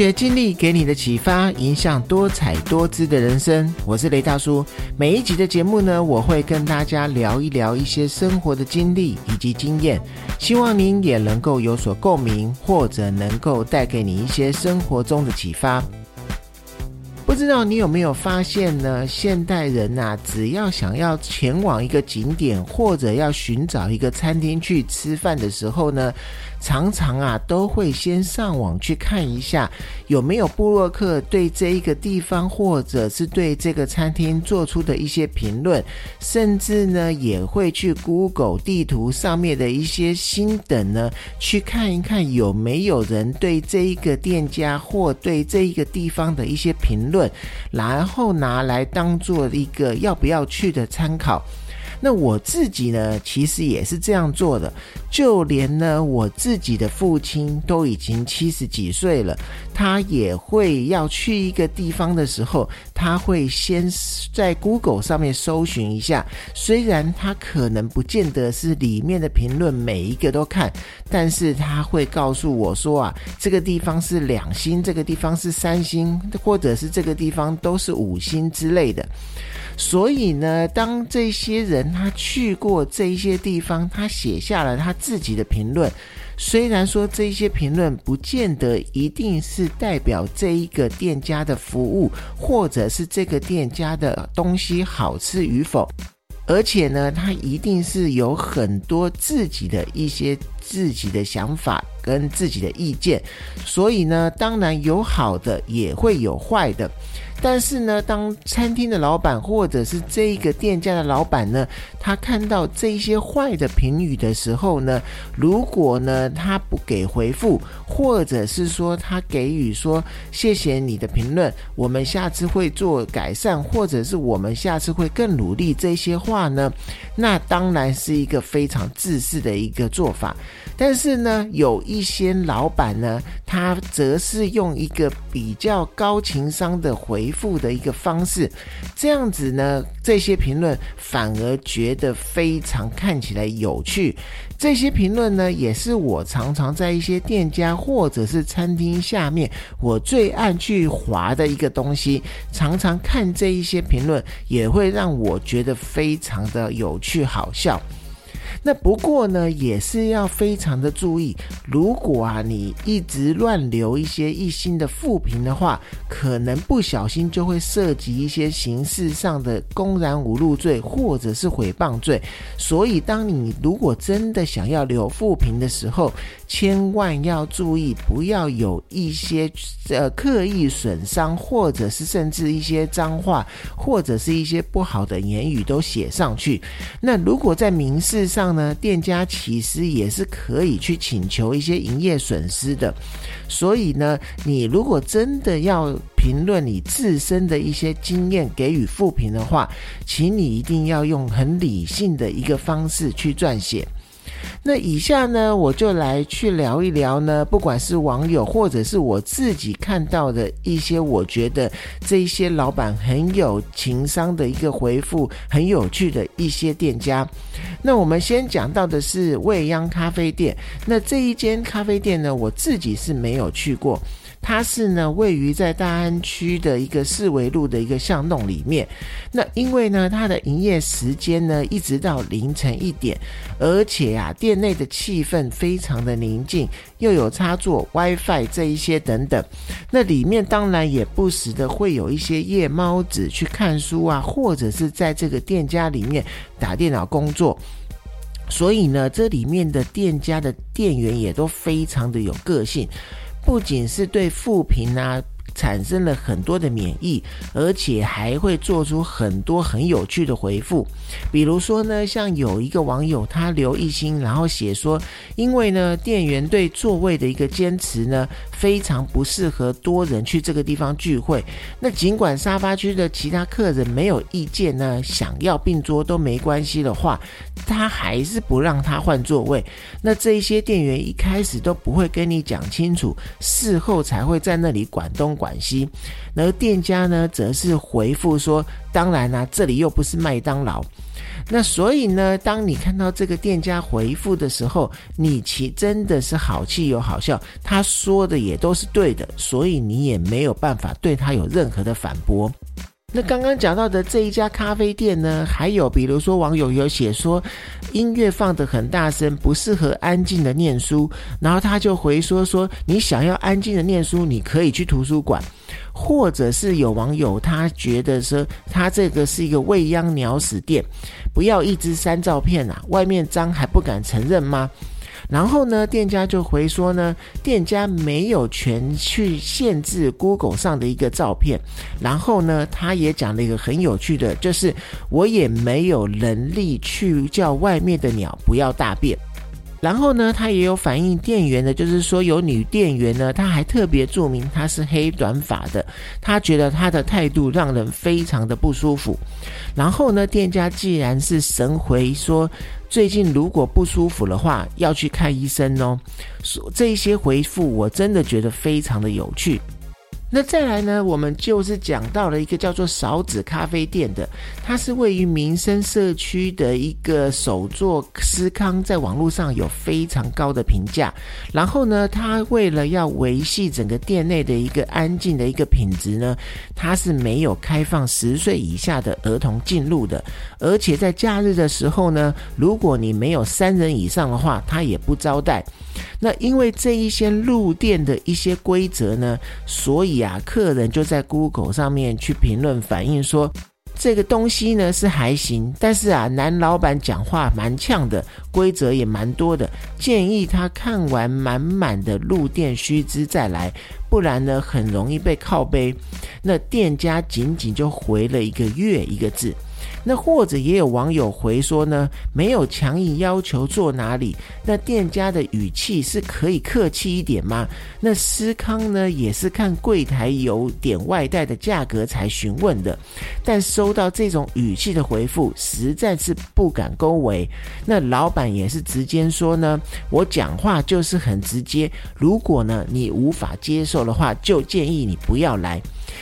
学经历给你的启发，影响多彩多姿的人生。我是雷大叔。每一集的节目呢，我会跟大家聊一聊一些生活的经历以及经验，希望您也能够有所共鸣，或者能够带给你一些生活中的启发。不知道你有没有发现呢？现代人呐，只要想要前往一个景点，或者要寻找一个餐厅去吃饭的时候呢？常常啊，都会先上网去看一下有没有布洛克对这一个地方或者是对这个餐厅做出的一些评论，甚至呢也会去 Google 地图上面的一些星等呢，去看一看有没有人对这一个店家或对这一个地方的一些评论，然后拿来当做一个要不要去的参考。那我自己呢，其实也是这样做的。就连呢，我自己的父亲都已经七十几岁了，他也会要去一个地方的时候，他会先在 Google 上面搜寻一下。虽然他可能不见得是里面的评论每一个都看，但是他会告诉我说啊，这个地方是两星，这个地方是三星，或者是这个地方都是五星之类的。所以呢，当这些人他去过这些地方，他写下了他自己的评论。虽然说这些评论不见得一定是代表这一个店家的服务，或者是这个店家的东西好吃与否，而且呢，他一定是有很多自己的一些自己的想法跟自己的意见。所以呢，当然有好的，也会有坏的。但是呢，当餐厅的老板或者是这一个店家的老板呢，他看到这些坏的评语的时候呢，如果呢他不给回复，或者是说他给予说谢谢你的评论，我们下次会做改善，或者是我们下次会更努力这些话呢，那当然是一个非常自私的一个做法。但是呢，有一些老板呢，他则是用一个比较高情商的回复的一个方式，这样子呢，这些评论反而觉得非常看起来有趣。这些评论呢，也是我常常在一些店家或者是餐厅下面，我最爱去划的一个东西。常常看这一些评论，也会让我觉得非常的有趣好笑。那不过呢，也是要非常的注意。如果啊，你一直乱留一些一星的负评的话，可能不小心就会涉及一些形式上的公然侮辱罪或者是诽谤罪。所以，当你如果真的想要留负评的时候，千万要注意，不要有一些呃刻意损伤，或者是甚至一些脏话，或者是一些不好的言语都写上去。那如果在民事上，呢，店家其实也是可以去请求一些营业损失的，所以呢，你如果真的要评论你自身的一些经验，给予负评的话，请你一定要用很理性的一个方式去撰写。那以下呢，我就来去聊一聊呢，不管是网友或者是我自己看到的一些，我觉得这一些老板很有情商的一个回复，很有趣的一些店家。那我们先讲到的是未央咖啡店。那这一间咖啡店呢，我自己是没有去过。它是呢，位于在大安区的一个四维路的一个巷弄里面。那因为呢，它的营业时间呢，一直到凌晨一点，而且啊，店内的气氛非常的宁静，又有插座、WiFi 这一些等等。那里面当然也不时的会有一些夜猫子去看书啊，或者是在这个店家里面打电脑工作。所以呢，这里面的店家的店员也都非常的有个性。不仅是对富贫啊产生了很多的免疫，而且还会做出很多很有趣的回复。比如说呢，像有一个网友他留一星，然后写说，因为呢店员对座位的一个坚持呢，非常不适合多人去这个地方聚会。那尽管沙发区的其他客人没有意见呢，想要并桌都没关系的话。他还是不让他换座位，那这一些店员一开始都不会跟你讲清楚，事后才会在那里管东广西。而店家呢，则是回复说：“当然啦，这里又不是麦当劳。”那所以呢，当你看到这个店家回复的时候，你其真的是好气又好笑，他说的也都是对的，所以你也没有办法对他有任何的反驳。那刚刚讲到的这一家咖啡店呢，还有比如说网友有写说音乐放得很大声，不适合安静的念书，然后他就回说说你想要安静的念书，你可以去图书馆，或者是有网友他觉得说他这个是一个未央鸟屎店，不要一直删照片啊，外面脏还不敢承认吗？然后呢，店家就回说呢，店家没有权去限制 Google 上的一个照片。然后呢，他也讲了一个很有趣的，就是我也没有能力去叫外面的鸟不要大便。然后呢，他也有反映店员的，就是说有女店员呢，她还特别注明她是黑短发的，她觉得她的态度让人非常的不舒服。然后呢，店家既然是神回说，最近如果不舒服的话，要去看医生哦。这些回复我真的觉得非常的有趣。那再来呢？我们就是讲到了一个叫做勺子咖啡店的，它是位于民生社区的一个首座思康，在网络上有非常高的评价。然后呢，它为了要维系整个店内的一个安静的一个品质呢，它是没有开放十岁以下的儿童进入的。而且在假日的时候呢，如果你没有三人以上的话，它也不招待。那因为这一些入店的一些规则呢，所以雅，客人就在 Google 上面去评论反映说，这个东西呢是还行，但是啊，男老板讲话蛮呛的，规则也蛮多的，建议他看完满满的入店须知再来，不然呢很容易被靠背。那店家仅仅就回了一个月一个字。那或者也有网友回说呢，没有强硬要求坐哪里，那店家的语气是可以客气一点吗？那思康呢也是看柜台有点外带的价格才询问的，但收到这种语气的回复，实在是不敢恭维。那老板也是直接说呢，我讲话就是很直接，如果呢你无法接受的话，就建议你不要来。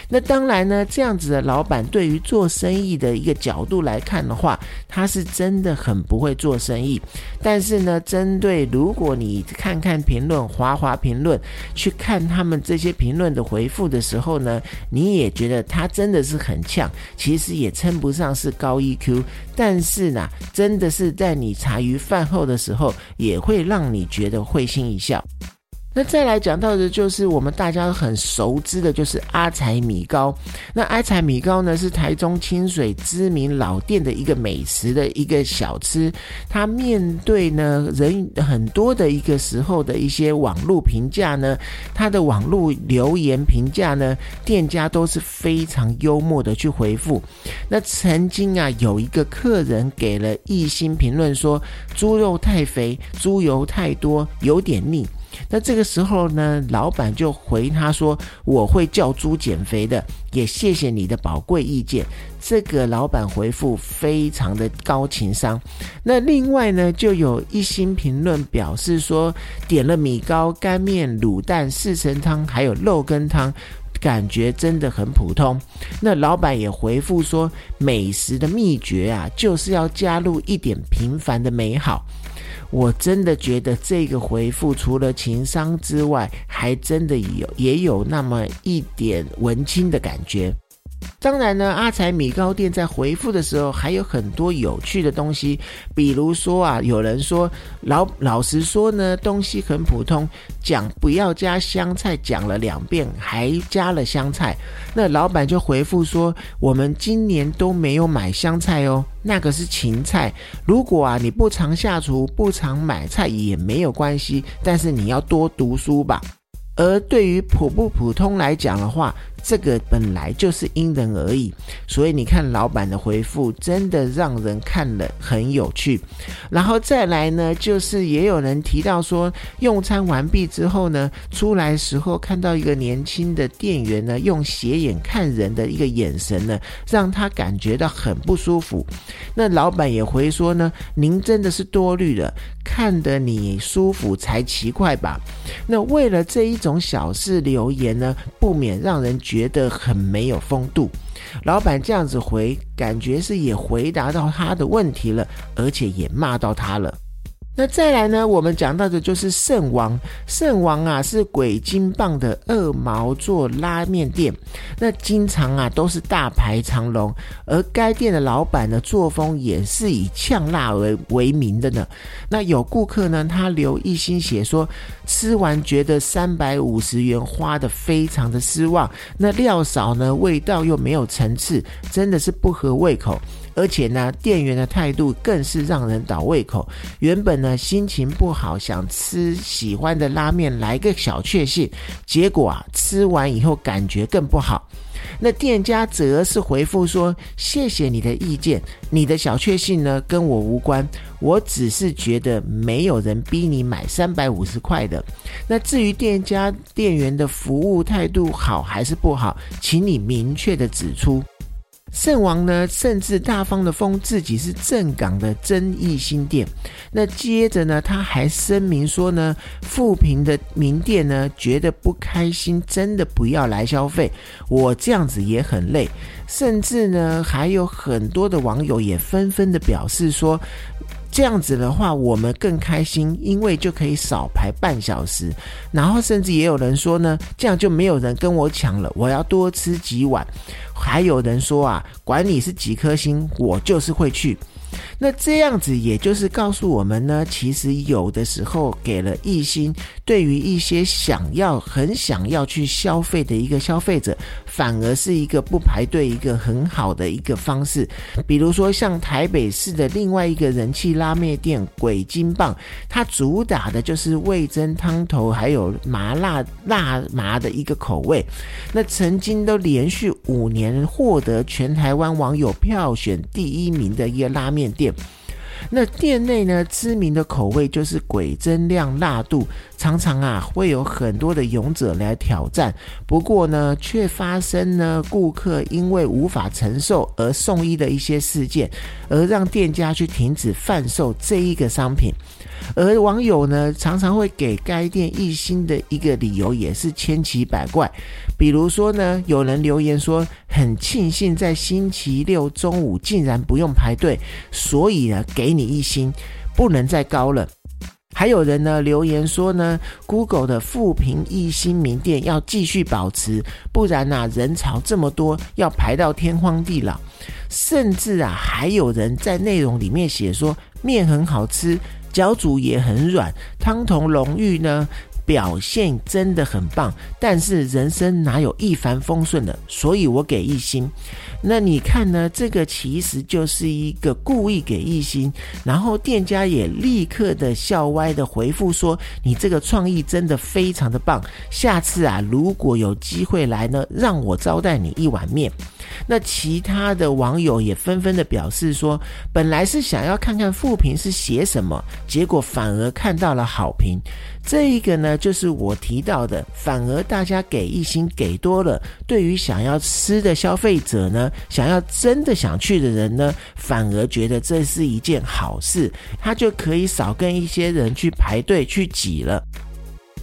那当然呢，这样子的老板对于做生意的一个角度来看的话，他是真的很不会做生意。但是呢，针对如果你看看评论、滑滑评论，去看他们这些评论的回复的时候呢，你也觉得他真的是很呛。其实也称不上是高 EQ，但是呢，真的是在你茶余饭后的时候，也会让你觉得会心一笑。那再来讲到的，就是我们大家很熟知的，就是阿财米糕。那阿财米糕呢，是台中清水知名老店的一个美食的一个小吃。它面对呢人很多的一个时候的一些网络评价呢，它的网络留言评价呢，店家都是非常幽默的去回复。那曾经啊，有一个客人给了一星评论说，猪肉太肥，猪油太多，有点腻。那这个时候呢，老板就回他说：“我会叫猪减肥的，也谢谢你的宝贵意见。”这个老板回复非常的高情商。那另外呢，就有一星评论表示说，点了米糕、干面、卤蛋、四神汤，还有肉羹汤，感觉真的很普通。那老板也回复说，美食的秘诀啊，就是要加入一点平凡的美好。我真的觉得这个回复除了情商之外，还真的有也有那么一点文青的感觉。当然呢，阿财米糕店在回复的时候还有很多有趣的东西，比如说啊，有人说老老实说呢，东西很普通，讲不要加香菜，讲了两遍还加了香菜，那老板就回复说，我们今年都没有买香菜哦，那个是芹菜。如果啊你不常下厨，不常买菜也没有关系，但是你要多读书吧。而对于普不普通来讲的话，这个本来就是因人而异，所以你看老板的回复真的让人看了很有趣。然后再来呢，就是也有人提到说，用餐完毕之后呢，出来时候看到一个年轻的店员呢，用斜眼看人的一个眼神呢，让他感觉到很不舒服。那老板也回说呢，您真的是多虑了，看得你舒服才奇怪吧？那为了这一种小事留言呢，不免让人。觉得很没有风度。老板这样子回，感觉是也回答到他的问题了，而且也骂到他了。那再来呢？我们讲到的就是圣王。圣王啊，是鬼金棒的二毛做拉面店。那经常啊都是大排长龙，而该店的老板呢作风也是以呛辣为为名的呢。那有顾客呢，他留一心写说，吃完觉得三百五十元花的非常的失望。那料少呢，味道又没有层次，真的是不合胃口。而且呢，店员的态度更是让人倒胃口。原本呢心情不好，想吃喜欢的拉面来个小确幸，结果啊吃完以后感觉更不好。那店家则是回复说：“谢谢你的意见，你的小确幸呢跟我无关，我只是觉得没有人逼你买三百五十块的。那至于店家店员的服务态度好还是不好，请你明确的指出。”圣王呢，甚至大方的封自己是正港的争议新店。那接着呢，他还声明说呢，富平的名店呢，觉得不开心，真的不要来消费。我这样子也很累。甚至呢，还有很多的网友也纷纷的表示说。这样子的话，我们更开心，因为就可以少排半小时。然后甚至也有人说呢，这样就没有人跟我抢了，我要多吃几碗。还有人说啊，管你是几颗星，我就是会去。那这样子，也就是告诉我们呢，其实有的时候给了一心，对于一些想要、很想要去消费的一个消费者，反而是一个不排队一个很好的一个方式。比如说，像台北市的另外一个人气拉面店鬼金棒，它主打的就是味增汤头，还有麻辣辣麻的一个口味。那曾经都连续五年获得全台湾网友票选第一名的一个拉面。面店，那店内呢知名的口味就是鬼增量辣度，常常啊会有很多的勇者来挑战，不过呢却发生呢顾客因为无法承受而送医的一些事件，而让店家去停止贩售这一个商品。而网友呢，常常会给该店一星的一个理由，也是千奇百怪。比如说呢，有人留言说，很庆幸在星期六中午竟然不用排队，所以呢，给你一星，不能再高了。还有人呢留言说呢，Google 的富平一星名店要继续保持，不然呐，人潮这么多，要排到天荒地老。甚至啊，还有人在内容里面写说，面很好吃。脚煮也很软，汤头浓郁呢，表现真的很棒。但是人生哪有一帆风顺的？所以我给一星。那你看呢？这个其实就是一个故意给一星，然后店家也立刻的笑歪的回复说：“你这个创意真的非常的棒，下次啊，如果有机会来呢，让我招待你一碗面。”那其他的网友也纷纷的表示说，本来是想要看看负评是写什么，结果反而看到了好评。这一个呢，就是我提到的，反而大家给一星给多了，对于想要吃的消费者呢，想要真的想去的人呢，反而觉得这是一件好事，他就可以少跟一些人去排队去挤了。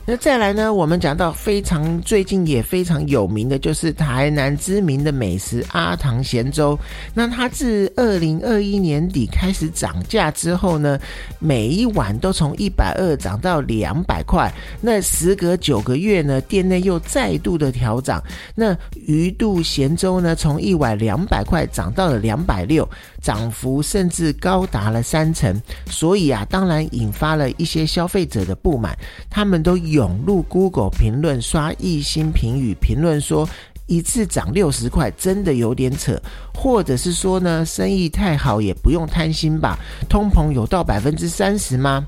那再来呢？我们讲到非常最近也非常有名的，就是台南知名的美食阿唐咸粥。那它自二零二一年底开始涨价之后呢，每一碗都从一百二涨到两百块。那时隔九个月呢，店内又再度的调涨。那鱼肚咸粥呢，从一碗两百块涨到了两百六，涨幅甚至高达了三成。所以啊，当然引发了一些消费者的不满，他们都。涌入 Google 评论刷一星评语，评论说一次涨六十块真的有点扯，或者是说呢生意太好也不用贪心吧？通膨有到百分之三十吗？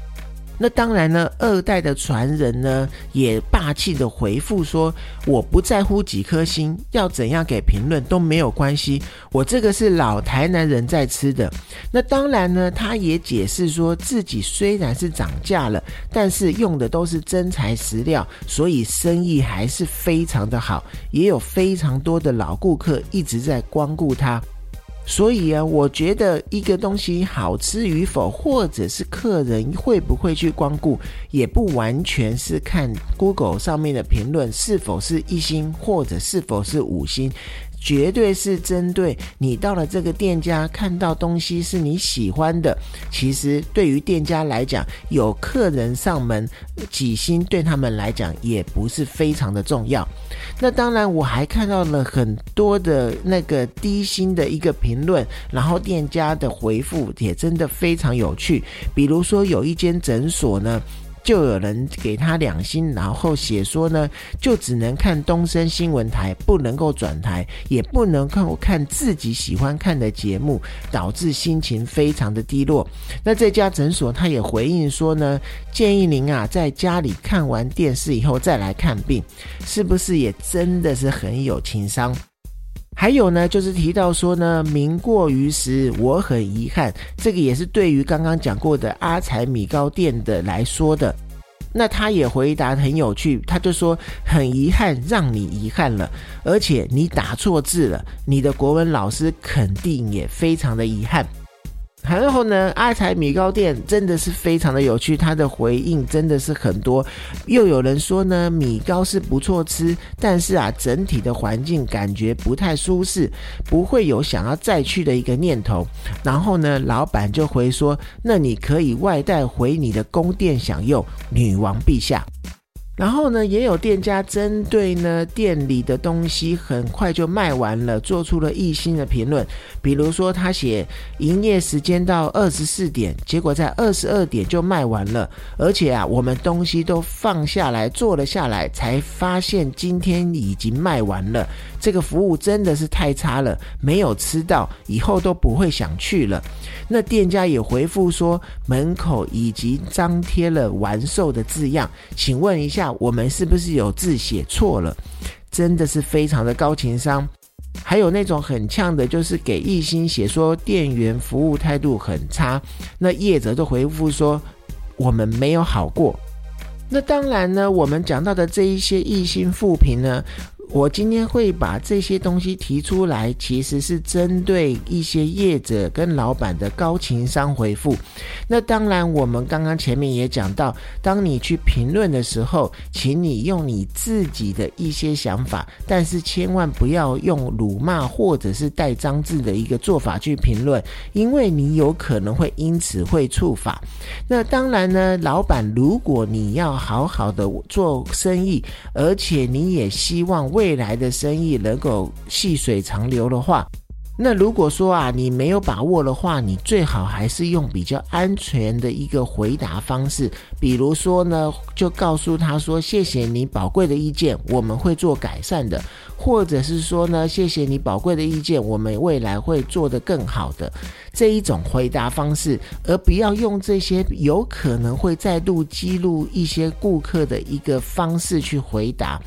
那当然呢，二代的传人呢也霸气的回复说：“我不在乎几颗星，要怎样给评论都没有关系。我这个是老台南人在吃的。”那当然呢，他也解释说自己虽然是涨价了，但是用的都是真材实料，所以生意还是非常的好，也有非常多的老顾客一直在光顾他。所以啊，我觉得一个东西好吃与否，或者是客人会不会去光顾，也不完全是看 Google 上面的评论是否是一星，或者是否是五星。绝对是针对你到了这个店家看到东西是你喜欢的。其实对于店家来讲，有客人上门几星对他们来讲也不是非常的重要。那当然，我还看到了很多的那个低星的一个评论，然后店家的回复也真的非常有趣。比如说有一间诊所呢。就有人给他两星，然后写说呢，就只能看东森新闻台，不能够转台，也不能够看自己喜欢看的节目，导致心情非常的低落。那这家诊所他也回应说呢，建议您啊，在家里看完电视以后再来看病，是不是也真的是很有情商？还有呢，就是提到说呢，名过于实，我很遗憾。这个也是对于刚刚讲过的阿财米糕店的来说的。那他也回答很有趣，他就说很遗憾让你遗憾了，而且你打错字了，你的国文老师肯定也非常的遗憾。然后呢，阿财米糕店真的是非常的有趣，他的回应真的是很多。又有人说呢，米糕是不错吃，但是啊，整体的环境感觉不太舒适，不会有想要再去的一个念头。然后呢，老板就回说，那你可以外带回你的宫殿享用，女王陛下。然后呢，也有店家针对呢店里的东西很快就卖完了，做出了一星的评论。比如说，他写营业时间到二十四点，结果在二十二点就卖完了。而且啊，我们东西都放下来坐了下来，才发现今天已经卖完了。这个服务真的是太差了，没有吃到，以后都不会想去了。那店家也回复说，门口已经张贴了完售的字样，请问一下，我们是不是有字写错了？真的是非常的高情商。还有那种很呛的，就是给一心写说店员服务态度很差，那业者就回复说，我们没有好过。那当然呢，我们讲到的这一些一心复评呢。我今天会把这些东西提出来，其实是针对一些业者跟老板的高情商回复。那当然，我们刚刚前面也讲到，当你去评论的时候，请你用你自己的一些想法，但是千万不要用辱骂或者是带脏字的一个做法去评论，因为你有可能会因此会触法。那当然呢，老板，如果你要好好的做生意，而且你也希望。未来的生意能够细水长流的话，那如果说啊你没有把握的话，你最好还是用比较安全的一个回答方式，比如说呢，就告诉他说：“谢谢你宝贵的意见，我们会做改善的。”或者是说呢，谢谢你宝贵的意见，我们未来会做得更好的这一种回答方式，而不要用这些有可能会再度激怒一些顾客的一个方式去回答。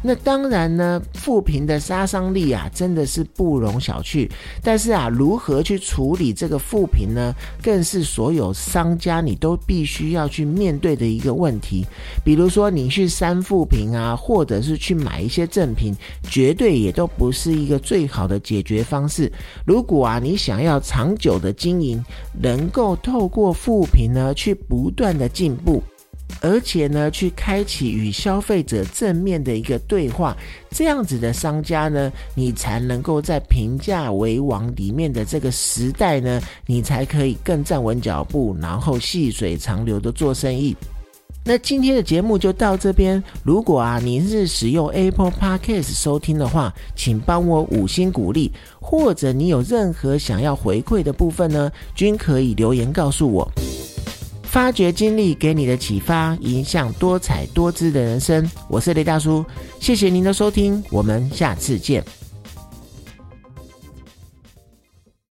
那当然呢，负评的杀伤力啊，真的是不容小觑。但是啊，如何去处理这个负评呢，更是所有商家你都必须要去面对的一个问题。比如说，你去删负评啊，或者是去买一些正品。绝对也都不是一个最好的解决方式。如果啊，你想要长久的经营，能够透过复评呢，去不断的进步，而且呢，去开启与消费者正面的一个对话，这样子的商家呢，你才能够在评价为王里面的这个时代呢，你才可以更站稳脚步，然后细水长流的做生意。那今天的节目就到这边。如果啊你是使用 Apple Podcast 收听的话，请帮我五星鼓励，或者你有任何想要回馈的部分呢，均可以留言告诉我。发掘经历给你的启发，影响多彩多姿的人生。我是雷大叔，谢谢您的收听，我们下次见。